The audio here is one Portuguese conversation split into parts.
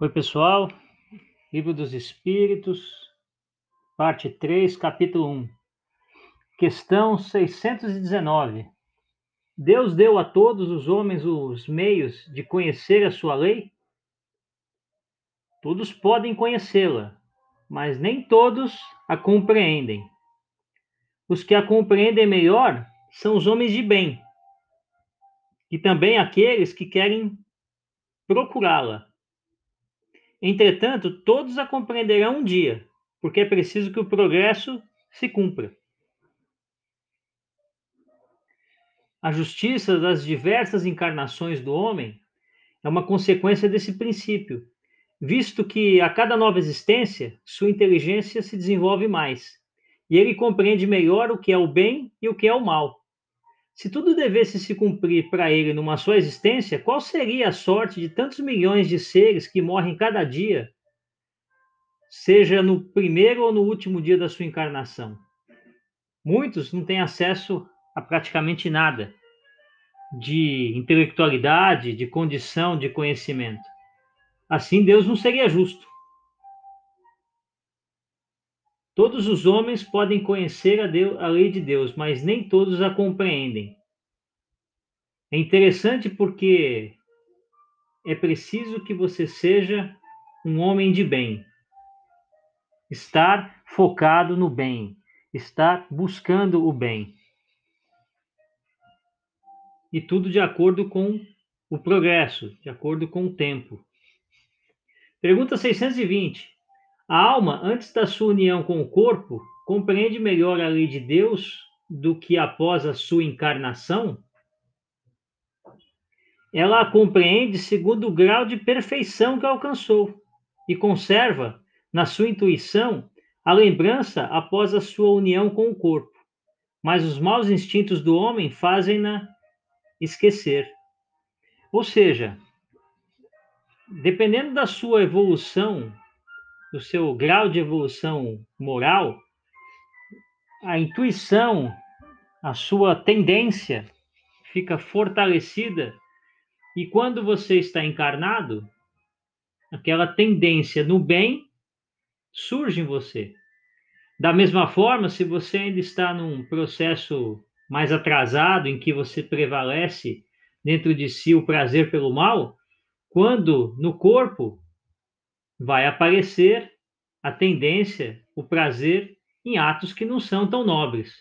Oi, pessoal. Livro dos Espíritos, parte 3, capítulo 1. Questão 619. Deus deu a todos os homens os meios de conhecer a sua lei? Todos podem conhecê-la, mas nem todos a compreendem. Os que a compreendem melhor são os homens de bem, e também aqueles que querem procurá-la Entretanto, todos a compreenderão um dia, porque é preciso que o progresso se cumpra. A justiça das diversas encarnações do homem é uma consequência desse princípio, visto que a cada nova existência sua inteligência se desenvolve mais, e ele compreende melhor o que é o bem e o que é o mal. Se tudo devesse se cumprir para ele numa só existência, qual seria a sorte de tantos milhões de seres que morrem cada dia, seja no primeiro ou no último dia da sua encarnação? Muitos não têm acesso a praticamente nada de intelectualidade, de condição, de conhecimento. Assim, Deus não seria justo. Todos os homens podem conhecer a, Deus, a lei de Deus, mas nem todos a compreendem. É interessante porque é preciso que você seja um homem de bem. Estar focado no bem, estar buscando o bem. E tudo de acordo com o progresso, de acordo com o tempo. Pergunta 620. A alma, antes da sua união com o corpo, compreende melhor a lei de Deus do que após a sua encarnação? Ela a compreende segundo o grau de perfeição que alcançou e conserva, na sua intuição, a lembrança após a sua união com o corpo. Mas os maus instintos do homem fazem-na esquecer. Ou seja, dependendo da sua evolução do seu grau de evolução moral, a intuição, a sua tendência fica fortalecida e quando você está encarnado, aquela tendência no bem surge em você. Da mesma forma, se você ainda está num processo mais atrasado, em que você prevalece dentro de si o prazer pelo mal, quando no corpo vai aparecer a tendência, o prazer em atos que não são tão nobres.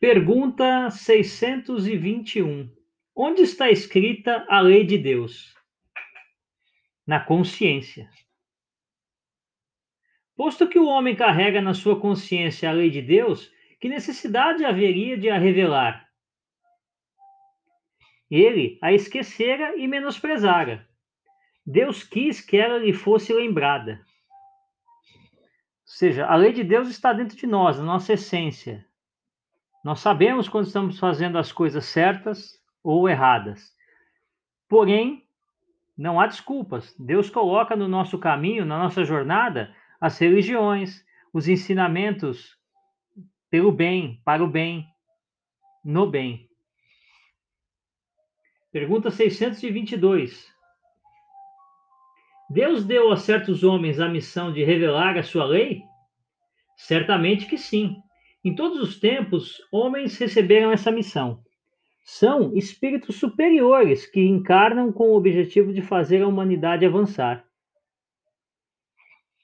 Pergunta 621. Onde está escrita a lei de Deus? Na consciência. Posto que o homem carrega na sua consciência a lei de Deus, que necessidade haveria de a revelar? Ele a esquecera e menosprezara. Deus quis que ela lhe fosse lembrada. Ou seja, a lei de Deus está dentro de nós, na nossa essência. Nós sabemos quando estamos fazendo as coisas certas ou erradas. Porém, não há desculpas. Deus coloca no nosso caminho, na nossa jornada, as religiões, os ensinamentos pelo bem, para o bem, no bem. Pergunta 622. Deus deu a certos homens a missão de revelar a sua lei? Certamente que sim. Em todos os tempos, homens receberam essa missão. São espíritos superiores que encarnam com o objetivo de fazer a humanidade avançar.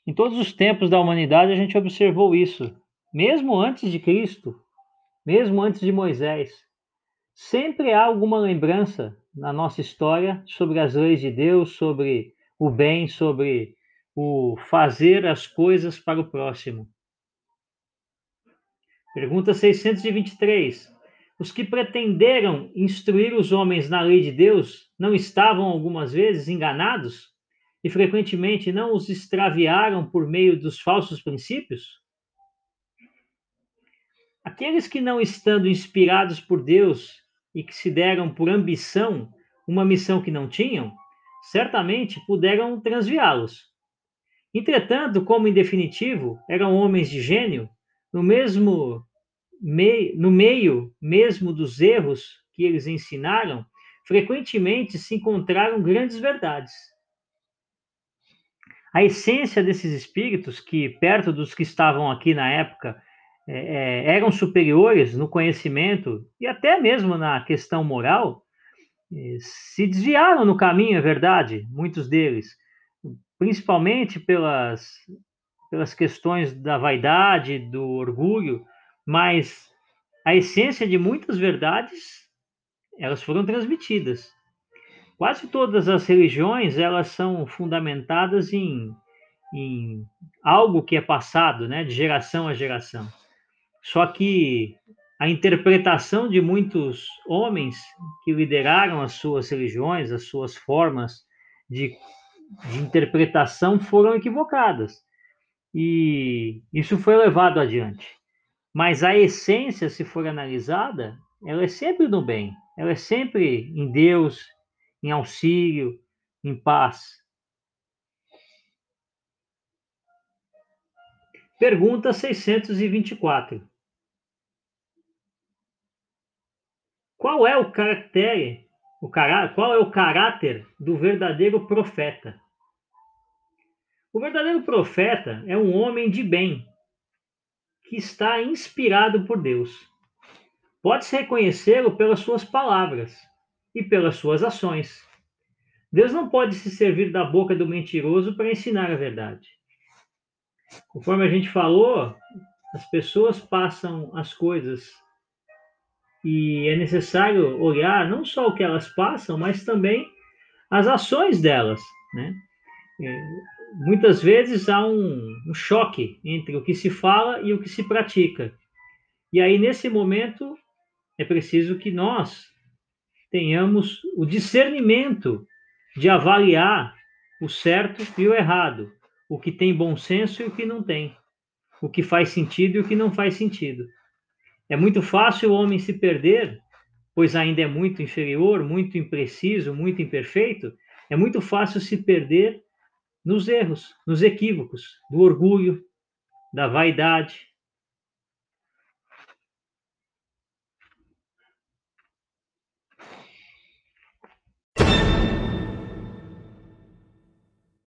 Em todos os tempos da humanidade, a gente observou isso. Mesmo antes de Cristo, mesmo antes de Moisés, Sempre há alguma lembrança na nossa história sobre as leis de Deus, sobre o bem, sobre o fazer as coisas para o próximo. Pergunta 623. Os que pretenderam instruir os homens na lei de Deus não estavam algumas vezes enganados e frequentemente não os extraviaram por meio dos falsos princípios? Aqueles que não estando inspirados por Deus e que se deram por ambição uma missão que não tinham, certamente puderam transviá-los. Entretanto, como em definitivo eram homens de gênio, no mesmo no meio mesmo dos erros que eles ensinaram, frequentemente se encontraram grandes verdades. A essência desses espíritos, que perto dos que estavam aqui na época é, é eram superiores no conhecimento e até mesmo na questão moral, é, se desviaram no caminho, é verdade, muitos deles, principalmente pelas, pelas questões da vaidade, do orgulho, mas a essência de muitas verdades elas foram transmitidas. Quase todas as religiões elas são fundamentadas em, em algo que é passado, né, de geração a geração. Só que a interpretação de muitos homens que lideraram as suas religiões, as suas formas de, de interpretação foram equivocadas. E isso foi levado adiante. Mas a essência, se for analisada, ela é sempre no bem, ela é sempre em Deus, em auxílio, em paz. Pergunta 624. Qual é o caráter, o cará, qual é o caráter do verdadeiro profeta? O verdadeiro profeta é um homem de bem, que está inspirado por Deus. Pode-se reconhecê-lo pelas suas palavras e pelas suas ações. Deus não pode se servir da boca do mentiroso para ensinar a verdade. Conforme a gente falou, as pessoas passam as coisas e é necessário olhar não só o que elas passam, mas também as ações delas, né? É, muitas vezes há um, um, choque entre o que se fala e o que se pratica. E aí, nesse momento, é preciso que nós tenhamos o discernimento de avaliar o certo e o errado, o que tem bom senso e o que não tem, o que faz sentido e o que não faz sentido. É muito fácil o homem se perder, pois ainda é muito inferior, muito impreciso, muito imperfeito. É muito fácil se perder nos erros, nos equívocos, do orgulho, da vaidade,